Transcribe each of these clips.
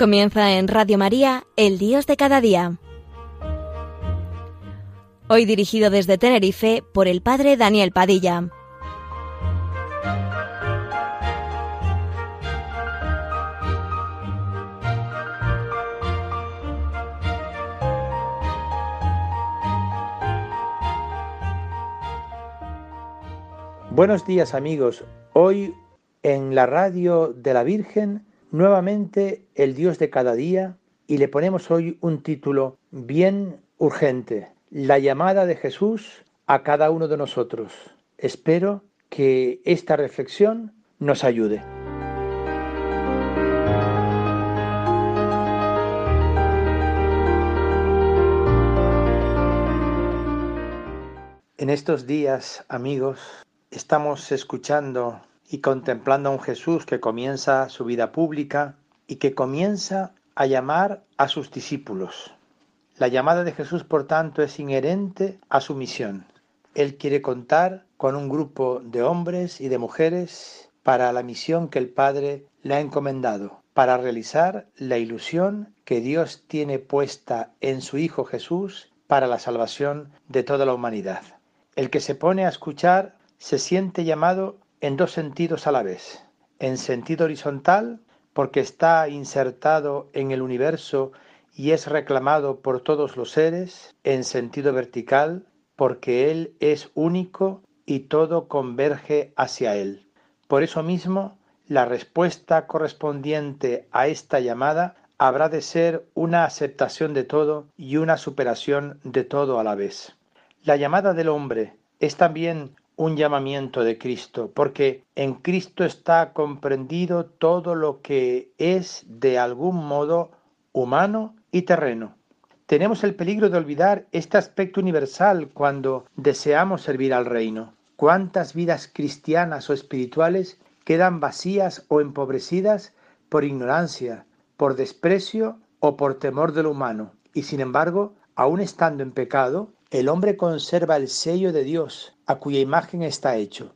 Comienza en Radio María, El Dios de cada día. Hoy dirigido desde Tenerife por el Padre Daniel Padilla. Buenos días amigos. Hoy en la radio de la Virgen nuevamente el Dios de cada día y le ponemos hoy un título bien urgente, la llamada de Jesús a cada uno de nosotros. Espero que esta reflexión nos ayude. En estos días, amigos, estamos escuchando y contemplando a un Jesús que comienza su vida pública y que comienza a llamar a sus discípulos. La llamada de Jesús, por tanto, es inherente a su misión. Él quiere contar con un grupo de hombres y de mujeres para la misión que el Padre le ha encomendado, para realizar la ilusión que Dios tiene puesta en su Hijo Jesús para la salvación de toda la humanidad. El que se pone a escuchar se siente llamado en dos sentidos a la vez. En sentido horizontal, porque está insertado en el universo y es reclamado por todos los seres. En sentido vertical, porque Él es único y todo converge hacia Él. Por eso mismo, la respuesta correspondiente a esta llamada habrá de ser una aceptación de todo y una superación de todo a la vez. La llamada del hombre es también un llamamiento de Cristo, porque en Cristo está comprendido todo lo que es de algún modo humano y terreno. Tenemos el peligro de olvidar este aspecto universal cuando deseamos servir al reino. ¿Cuántas vidas cristianas o espirituales quedan vacías o empobrecidas por ignorancia, por desprecio o por temor de lo humano? Y sin embargo, aun estando en pecado, el hombre conserva el sello de Dios, a cuya imagen está hecho.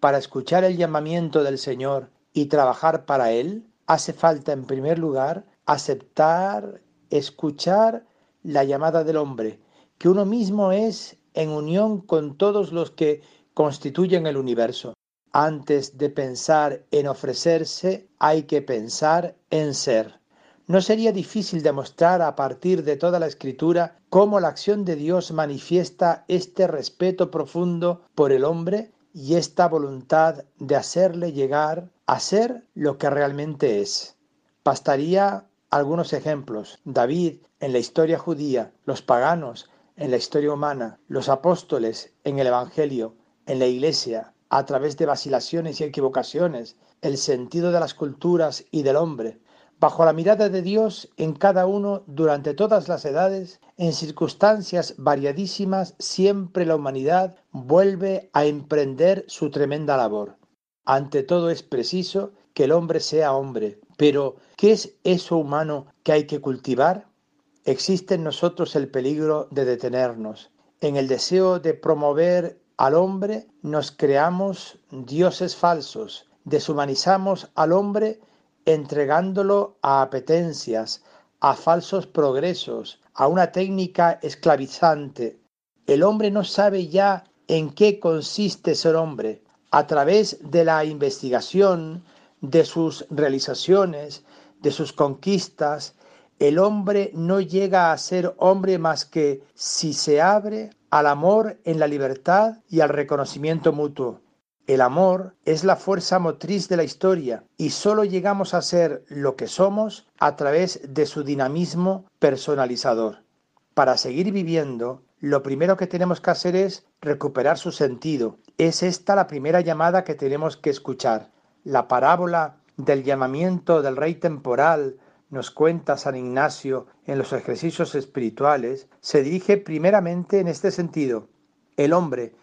Para escuchar el llamamiento del Señor y trabajar para Él, hace falta en primer lugar aceptar, escuchar la llamada del hombre, que uno mismo es en unión con todos los que constituyen el universo. Antes de pensar en ofrecerse, hay que pensar en ser. No sería difícil demostrar a partir de toda la escritura cómo la acción de Dios manifiesta este respeto profundo por el hombre y esta voluntad de hacerle llegar a ser lo que realmente es. Bastaría algunos ejemplos. David en la historia judía, los paganos en la historia humana, los apóstoles en el Evangelio, en la Iglesia, a través de vacilaciones y equivocaciones, el sentido de las culturas y del hombre, bajo la mirada de Dios en cada uno durante todas las edades, en circunstancias variadísimas, siempre la humanidad vuelve a emprender su tremenda labor. Ante todo es preciso que el hombre sea hombre, pero ¿qué es eso humano que hay que cultivar? Existe en nosotros el peligro de detenernos. En el deseo de promover al hombre nos creamos dioses falsos, deshumanizamos al hombre entregándolo a apetencias, a falsos progresos, a una técnica esclavizante. El hombre no sabe ya en qué consiste ser hombre. A través de la investigación, de sus realizaciones, de sus conquistas, el hombre no llega a ser hombre más que si se abre al amor en la libertad y al reconocimiento mutuo. El amor es la fuerza motriz de la historia y solo llegamos a ser lo que somos a través de su dinamismo personalizador. Para seguir viviendo, lo primero que tenemos que hacer es recuperar su sentido. Es esta la primera llamada que tenemos que escuchar. La parábola del llamamiento del rey temporal, nos cuenta San Ignacio en los ejercicios espirituales, se dirige primeramente en este sentido. El hombre,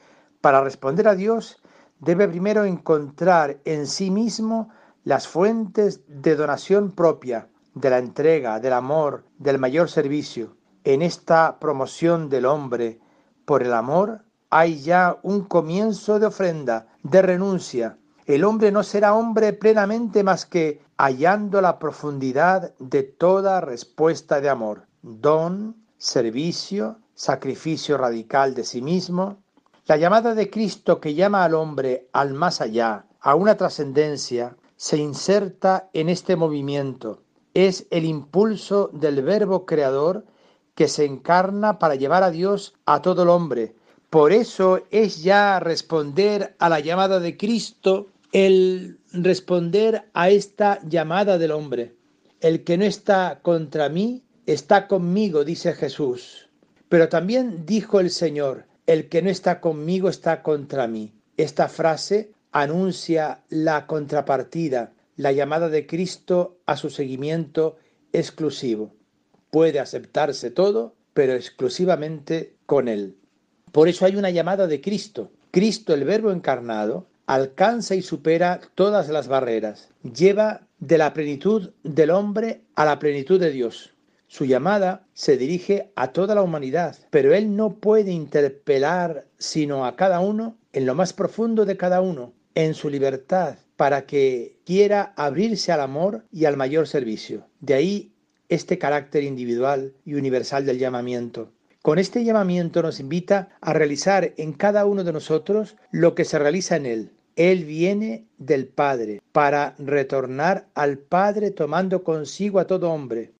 para responder a Dios, debe primero encontrar en sí mismo las fuentes de donación propia, de la entrega, del amor, del mayor servicio. En esta promoción del hombre por el amor hay ya un comienzo de ofrenda, de renuncia. El hombre no será hombre plenamente más que hallando la profundidad de toda respuesta de amor, don, servicio, sacrificio radical de sí mismo. La llamada de Cristo que llama al hombre al más allá, a una trascendencia, se inserta en este movimiento. Es el impulso del verbo creador que se encarna para llevar a Dios a todo el hombre. Por eso es ya responder a la llamada de Cristo el responder a esta llamada del hombre. El que no está contra mí, está conmigo, dice Jesús. Pero también dijo el Señor, el que no está conmigo está contra mí. Esta frase anuncia la contrapartida, la llamada de Cristo a su seguimiento exclusivo. Puede aceptarse todo, pero exclusivamente con Él. Por eso hay una llamada de Cristo. Cristo, el Verbo encarnado, alcanza y supera todas las barreras. Lleva de la plenitud del hombre a la plenitud de Dios. Su llamada se dirige a toda la humanidad, pero Él no puede interpelar sino a cada uno en lo más profundo de cada uno, en su libertad, para que quiera abrirse al amor y al mayor servicio. De ahí este carácter individual y universal del llamamiento. Con este llamamiento nos invita a realizar en cada uno de nosotros lo que se realiza en Él, él viene del Padre para retornar al Padre tomando consigo a todo hombre.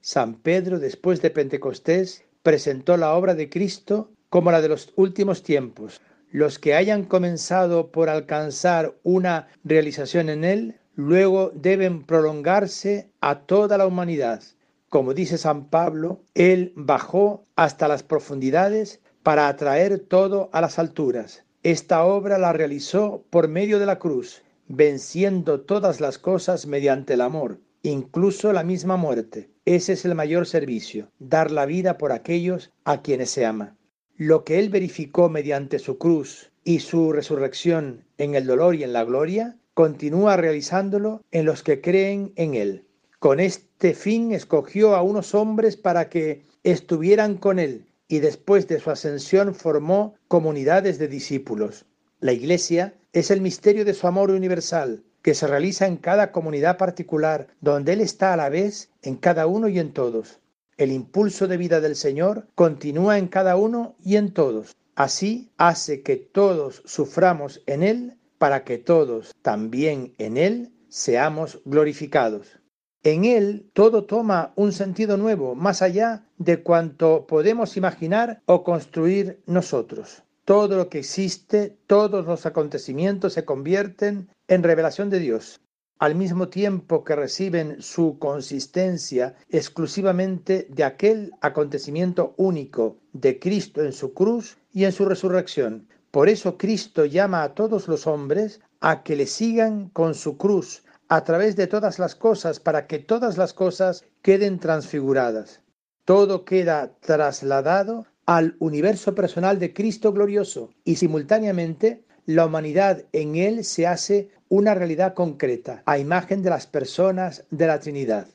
San Pedro, después de Pentecostés, presentó la obra de Cristo como la de los últimos tiempos. Los que hayan comenzado por alcanzar una realización en Él, luego deben prolongarse a toda la humanidad. Como dice San Pablo, Él bajó hasta las profundidades para atraer todo a las alturas. Esta obra la realizó por medio de la cruz, venciendo todas las cosas mediante el amor, incluso la misma muerte. Ese es el mayor servicio, dar la vida por aquellos a quienes se ama. Lo que Él verificó mediante su cruz y su resurrección en el dolor y en la gloria, continúa realizándolo en los que creen en Él. Con este fin escogió a unos hombres para que estuvieran con Él y después de su ascensión formó comunidades de discípulos. La Iglesia es el misterio de su amor universal, que se realiza en cada comunidad particular, donde Él está a la vez en cada uno y en todos. El impulso de vida del Señor continúa en cada uno y en todos. Así hace que todos suframos en Él para que todos también en Él seamos glorificados. En él todo toma un sentido nuevo, más allá de cuanto podemos imaginar o construir nosotros. Todo lo que existe, todos los acontecimientos se convierten en revelación de Dios, al mismo tiempo que reciben su consistencia exclusivamente de aquel acontecimiento único de Cristo en su cruz y en su resurrección. Por eso Cristo llama a todos los hombres a que le sigan con su cruz, a través de todas las cosas para que todas las cosas queden transfiguradas. Todo queda trasladado al universo personal de Cristo glorioso y simultáneamente la humanidad en él se hace una realidad concreta a imagen de las personas de la Trinidad.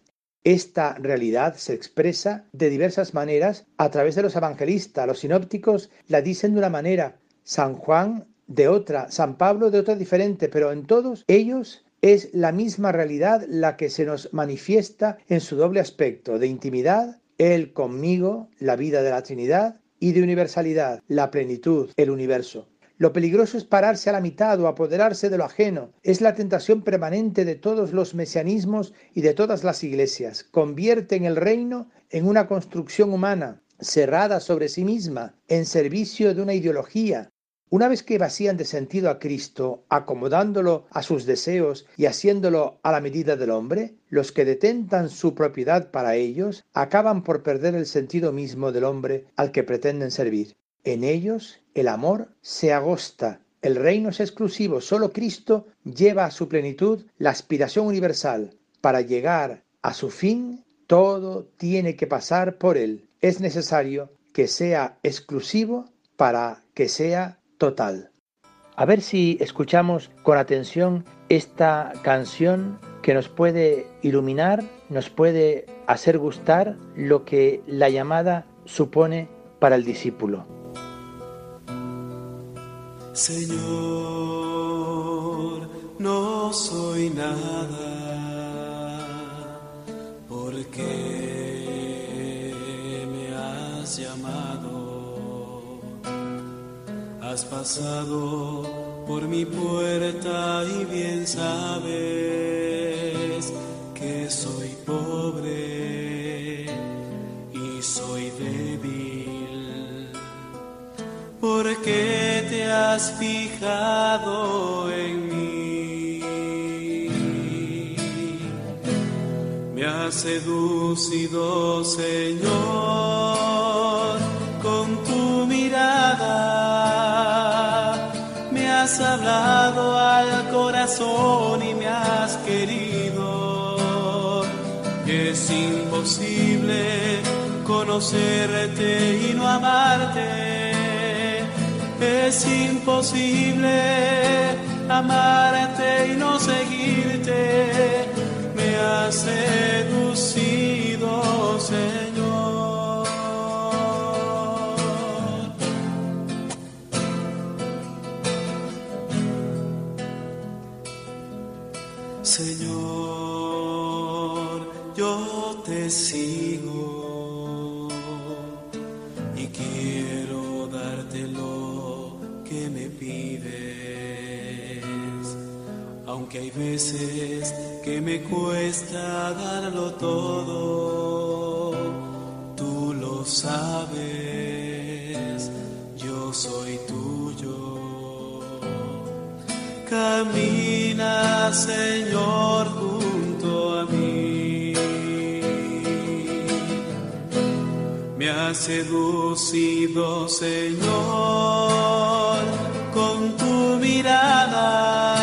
Esta realidad se expresa de diversas maneras a través de los evangelistas. Los sinópticos la dicen de una manera, San Juan de otra, San Pablo de otra diferente, pero en todos ellos es la misma realidad la que se nos manifiesta en su doble aspecto de intimidad, Él conmigo, la vida de la Trinidad, y de universalidad, la plenitud, el universo. Lo peligroso es pararse a la mitad o apoderarse de lo ajeno. Es la tentación permanente de todos los mesianismos y de todas las iglesias. Convierten el reino en una construcción humana, cerrada sobre sí misma, en servicio de una ideología, una vez que vacían de sentido a Cristo, acomodándolo a sus deseos y haciéndolo a la medida del hombre, los que detentan su propiedad para ellos acaban por perder el sentido mismo del hombre al que pretenden servir. En ellos el amor se agosta, el reino es exclusivo, solo Cristo lleva a su plenitud la aspiración universal. Para llegar a su fin, todo tiene que pasar por él. Es necesario que sea exclusivo para que sea total. A ver si escuchamos con atención esta canción que nos puede iluminar, nos puede hacer gustar lo que la llamada supone para el discípulo. Señor, no soy nada porque me has llamado, has pasado por mi puerta y bien sabes has fijado en mí seducido, Señor, con tu mirada. Me has hablado al corazón y me has querido. Es imposible conocerte y no amarte. Es imposible amarte y no seguirte has seducido. Aunque hay veces que me cuesta darlo todo, tú lo sabes, yo soy tuyo. Camina, Señor, junto a mí. Me has seducido, Señor, con tu mirada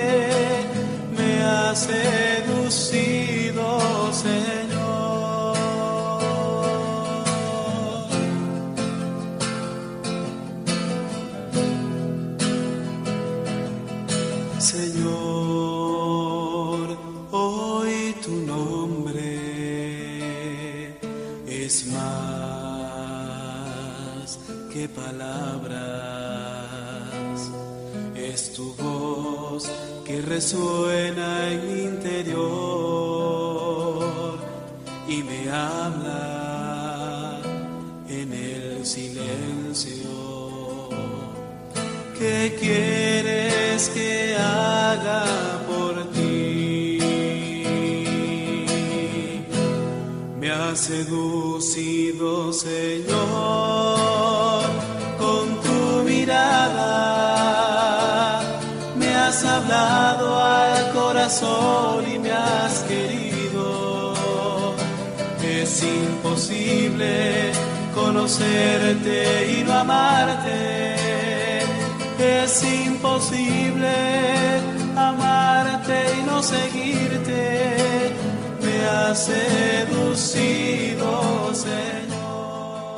Resuena en mi interior y me habla en el silencio. ¿Qué quieres que haga por ti? Me ha seducido, Señor, y me has querido. Es imposible conocerte y no amarte. Es imposible amarte y no seguirte. Me has seducido, Señor.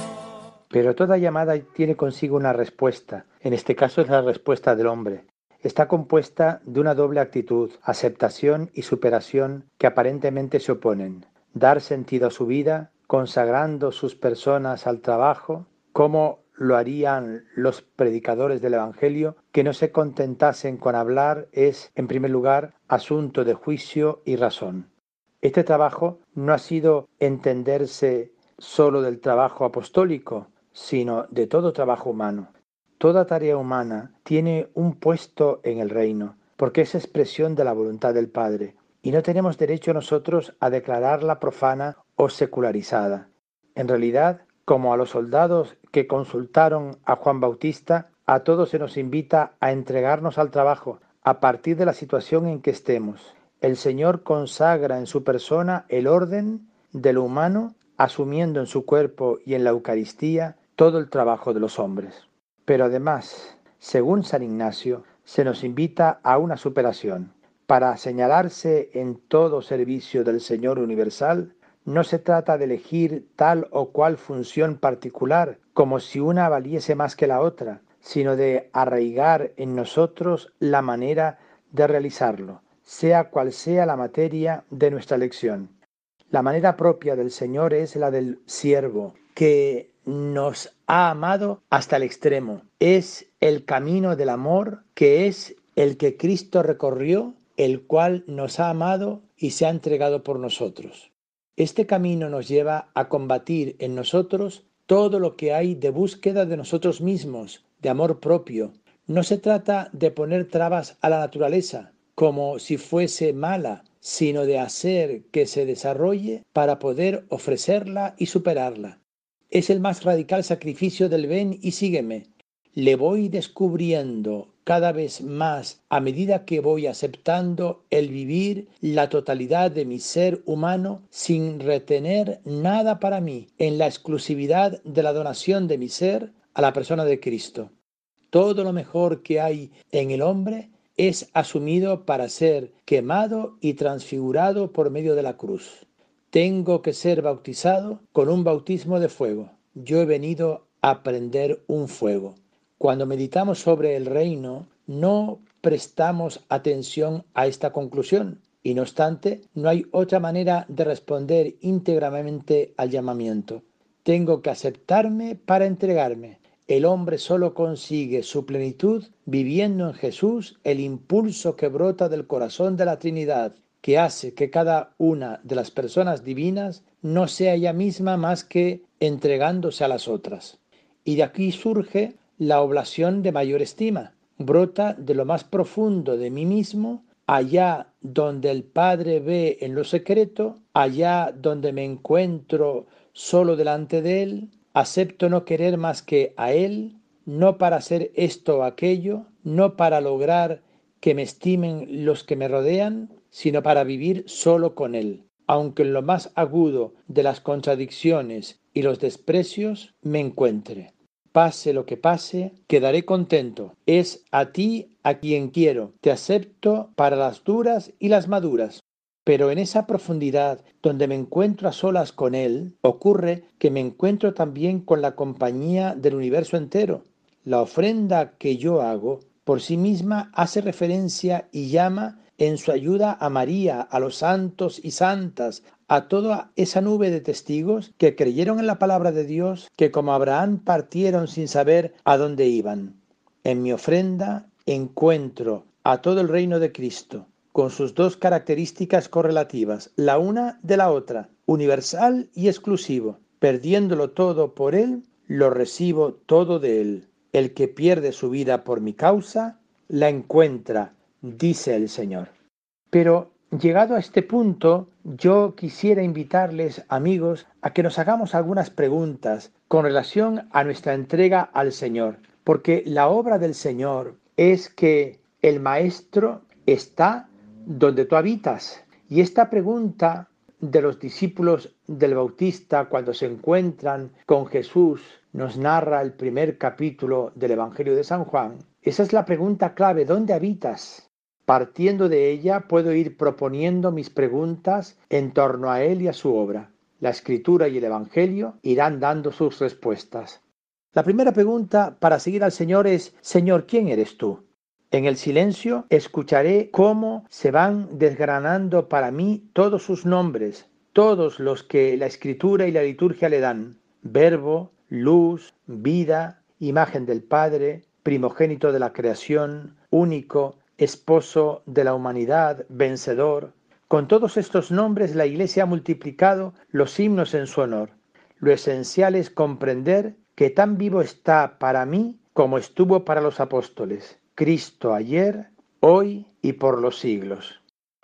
Pero toda llamada tiene consigo una respuesta. En este caso es la respuesta del hombre está compuesta de una doble actitud, aceptación y superación que aparentemente se oponen. Dar sentido a su vida, consagrando sus personas al trabajo, como lo harían los predicadores del Evangelio, que no se contentasen con hablar es, en primer lugar, asunto de juicio y razón. Este trabajo no ha sido entenderse sólo del trabajo apostólico, sino de todo trabajo humano. Toda tarea humana tiene un puesto en el reino, porque es expresión de la voluntad del Padre, y no tenemos derecho nosotros a declararla profana o secularizada. En realidad, como a los soldados que consultaron a Juan Bautista, a todos se nos invita a entregarnos al trabajo a partir de la situación en que estemos. El Señor consagra en su persona el orden de lo humano, asumiendo en su cuerpo y en la Eucaristía todo el trabajo de los hombres. Pero además, según San Ignacio, se nos invita a una superación. Para señalarse en todo servicio del Señor universal, no se trata de elegir tal o cual función particular como si una valiese más que la otra, sino de arraigar en nosotros la manera de realizarlo, sea cual sea la materia de nuestra lección. La manera propia del Señor es la del siervo, que nos ha amado hasta el extremo. Es el camino del amor que es el que Cristo recorrió, el cual nos ha amado y se ha entregado por nosotros. Este camino nos lleva a combatir en nosotros todo lo que hay de búsqueda de nosotros mismos, de amor propio. No se trata de poner trabas a la naturaleza, como si fuese mala, sino de hacer que se desarrolle para poder ofrecerla y superarla. Es el más radical sacrificio del ven y sígueme. Le voy descubriendo cada vez más a medida que voy aceptando el vivir la totalidad de mi ser humano sin retener nada para mí en la exclusividad de la donación de mi ser a la persona de Cristo. Todo lo mejor que hay en el hombre es asumido para ser quemado y transfigurado por medio de la cruz. Tengo que ser bautizado con un bautismo de fuego. Yo he venido a prender un fuego. Cuando meditamos sobre el reino, no prestamos atención a esta conclusión. Y no obstante, no hay otra manera de responder íntegramente al llamamiento. Tengo que aceptarme para entregarme. El hombre solo consigue su plenitud viviendo en Jesús el impulso que brota del corazón de la Trinidad, que hace que cada una de las personas divinas no sea ella misma más que entregándose a las otras. Y de aquí surge la oblación de mayor estima. Brota de lo más profundo de mí mismo, allá donde el Padre ve en lo secreto, allá donde me encuentro solo delante de Él, acepto no querer más que a Él, no para hacer esto o aquello, no para lograr que me estimen los que me rodean, sino para vivir solo con Él, aunque en lo más agudo de las contradicciones y los desprecios me encuentre pase lo que pase, quedaré contento. Es a ti a quien quiero. Te acepto para las duras y las maduras. Pero en esa profundidad donde me encuentro a solas con Él, ocurre que me encuentro también con la compañía del universo entero. La ofrenda que yo hago por sí misma hace referencia y llama en su ayuda a María, a los santos y santas, a toda esa nube de testigos que creyeron en la palabra de Dios, que como Abraham partieron sin saber a dónde iban. En mi ofrenda encuentro a todo el reino de Cristo, con sus dos características correlativas, la una de la otra, universal y exclusivo. Perdiéndolo todo por Él, lo recibo todo de Él. El que pierde su vida por mi causa, la encuentra, dice el Señor. Pero Llegado a este punto, yo quisiera invitarles, amigos, a que nos hagamos algunas preguntas con relación a nuestra entrega al Señor, porque la obra del Señor es que el Maestro está donde tú habitas. Y esta pregunta de los discípulos del Bautista cuando se encuentran con Jesús nos narra el primer capítulo del Evangelio de San Juan. Esa es la pregunta clave, ¿dónde habitas? Partiendo de ella puedo ir proponiendo mis preguntas en torno a él y a su obra. La escritura y el Evangelio irán dando sus respuestas. La primera pregunta para seguir al Señor es, Señor, ¿quién eres tú? En el silencio escucharé cómo se van desgranando para mí todos sus nombres, todos los que la escritura y la liturgia le dan. Verbo, luz, vida, imagen del Padre, primogénito de la creación, único, esposo de la humanidad, vencedor. Con todos estos nombres la Iglesia ha multiplicado los himnos en su honor. Lo esencial es comprender que tan vivo está para mí como estuvo para los apóstoles. Cristo ayer, hoy y por los siglos.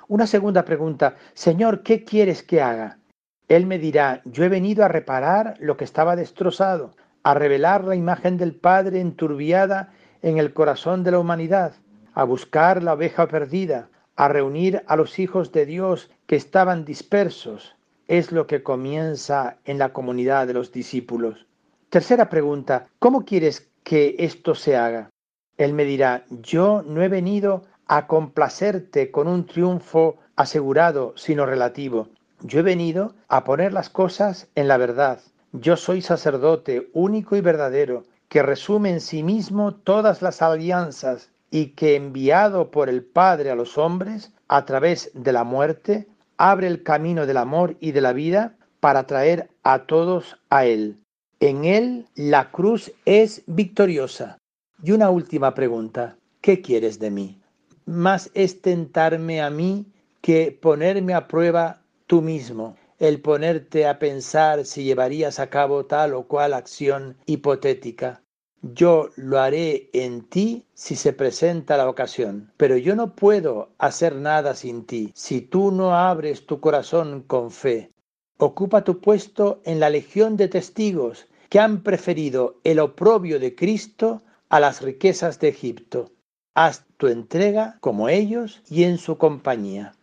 Una segunda pregunta, Señor, ¿qué quieres que haga? Él me dirá, yo he venido a reparar lo que estaba destrozado, a revelar la imagen del Padre enturbiada en el corazón de la humanidad, a buscar la oveja perdida, a reunir a los hijos de Dios que estaban dispersos. Es lo que comienza en la comunidad de los discípulos. Tercera pregunta, ¿cómo quieres que esto se haga? Él me dirá, yo no he venido a complacerte con un triunfo asegurado, sino relativo. Yo he venido a poner las cosas en la verdad. Yo soy sacerdote único y verdadero, que resume en sí mismo todas las alianzas y que enviado por el Padre a los hombres a través de la muerte, abre el camino del amor y de la vida para traer a todos a Él. En Él la cruz es victoriosa. Y una última pregunta, ¿qué quieres de mí? Más es tentarme a mí que ponerme a prueba tú mismo, el ponerte a pensar si llevarías a cabo tal o cual acción hipotética. Yo lo haré en ti si se presenta la ocasión, pero yo no puedo hacer nada sin ti si tú no abres tu corazón con fe. Ocupa tu puesto en la legión de testigos que han preferido el oprobio de Cristo a las riquezas de Egipto. Haz tu entrega como ellos y en su compañía.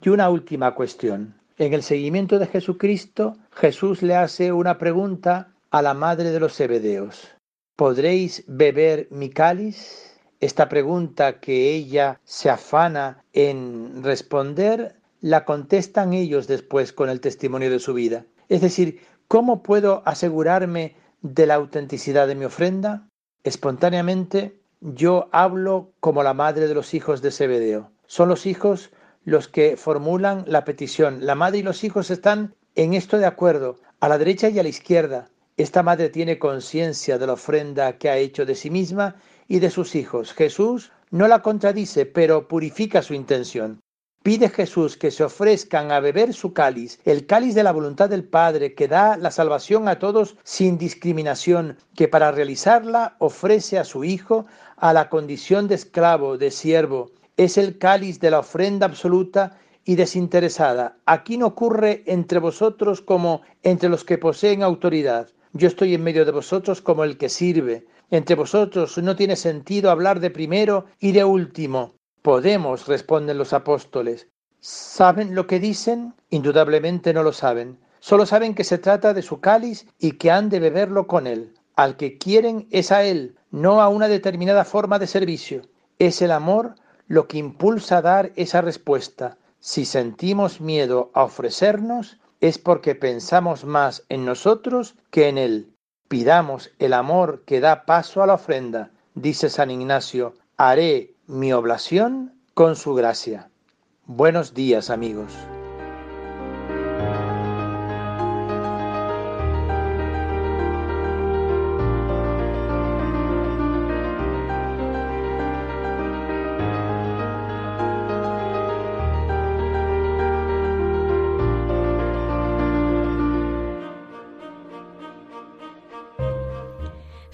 Y una última cuestión. En el seguimiento de Jesucristo, Jesús le hace una pregunta a la madre de los Zebedeos. ¿Podréis beber mi cáliz? Esta pregunta que ella se afana en responder, la contestan ellos después con el testimonio de su vida. Es decir, ¿cómo puedo asegurarme de la autenticidad de mi ofrenda? Espontáneamente yo hablo como la madre de los hijos de Zebedeo. Son los hijos los que formulan la petición. La madre y los hijos están en esto de acuerdo, a la derecha y a la izquierda. Esta madre tiene conciencia de la ofrenda que ha hecho de sí misma y de sus hijos. Jesús no la contradice, pero purifica su intención. Pide Jesús que se ofrezcan a beber su cáliz, el cáliz de la voluntad del Padre, que da la salvación a todos sin discriminación, que para realizarla ofrece a su Hijo a la condición de esclavo, de siervo. Es el cáliz de la ofrenda absoluta y desinteresada. Aquí no ocurre entre vosotros como entre los que poseen autoridad. Yo estoy en medio de vosotros como el que sirve. Entre vosotros no tiene sentido hablar de primero y de último. Podemos, responden los apóstoles. ¿Saben lo que dicen? Indudablemente no lo saben. Solo saben que se trata de su cáliz y que han de beberlo con él. Al que quieren es a él, no a una determinada forma de servicio. Es el amor lo que impulsa a dar esa respuesta. Si sentimos miedo a ofrecernos, es porque pensamos más en nosotros que en Él. Pidamos el amor que da paso a la ofrenda. Dice San Ignacio, haré mi oblación con su gracia. Buenos días amigos.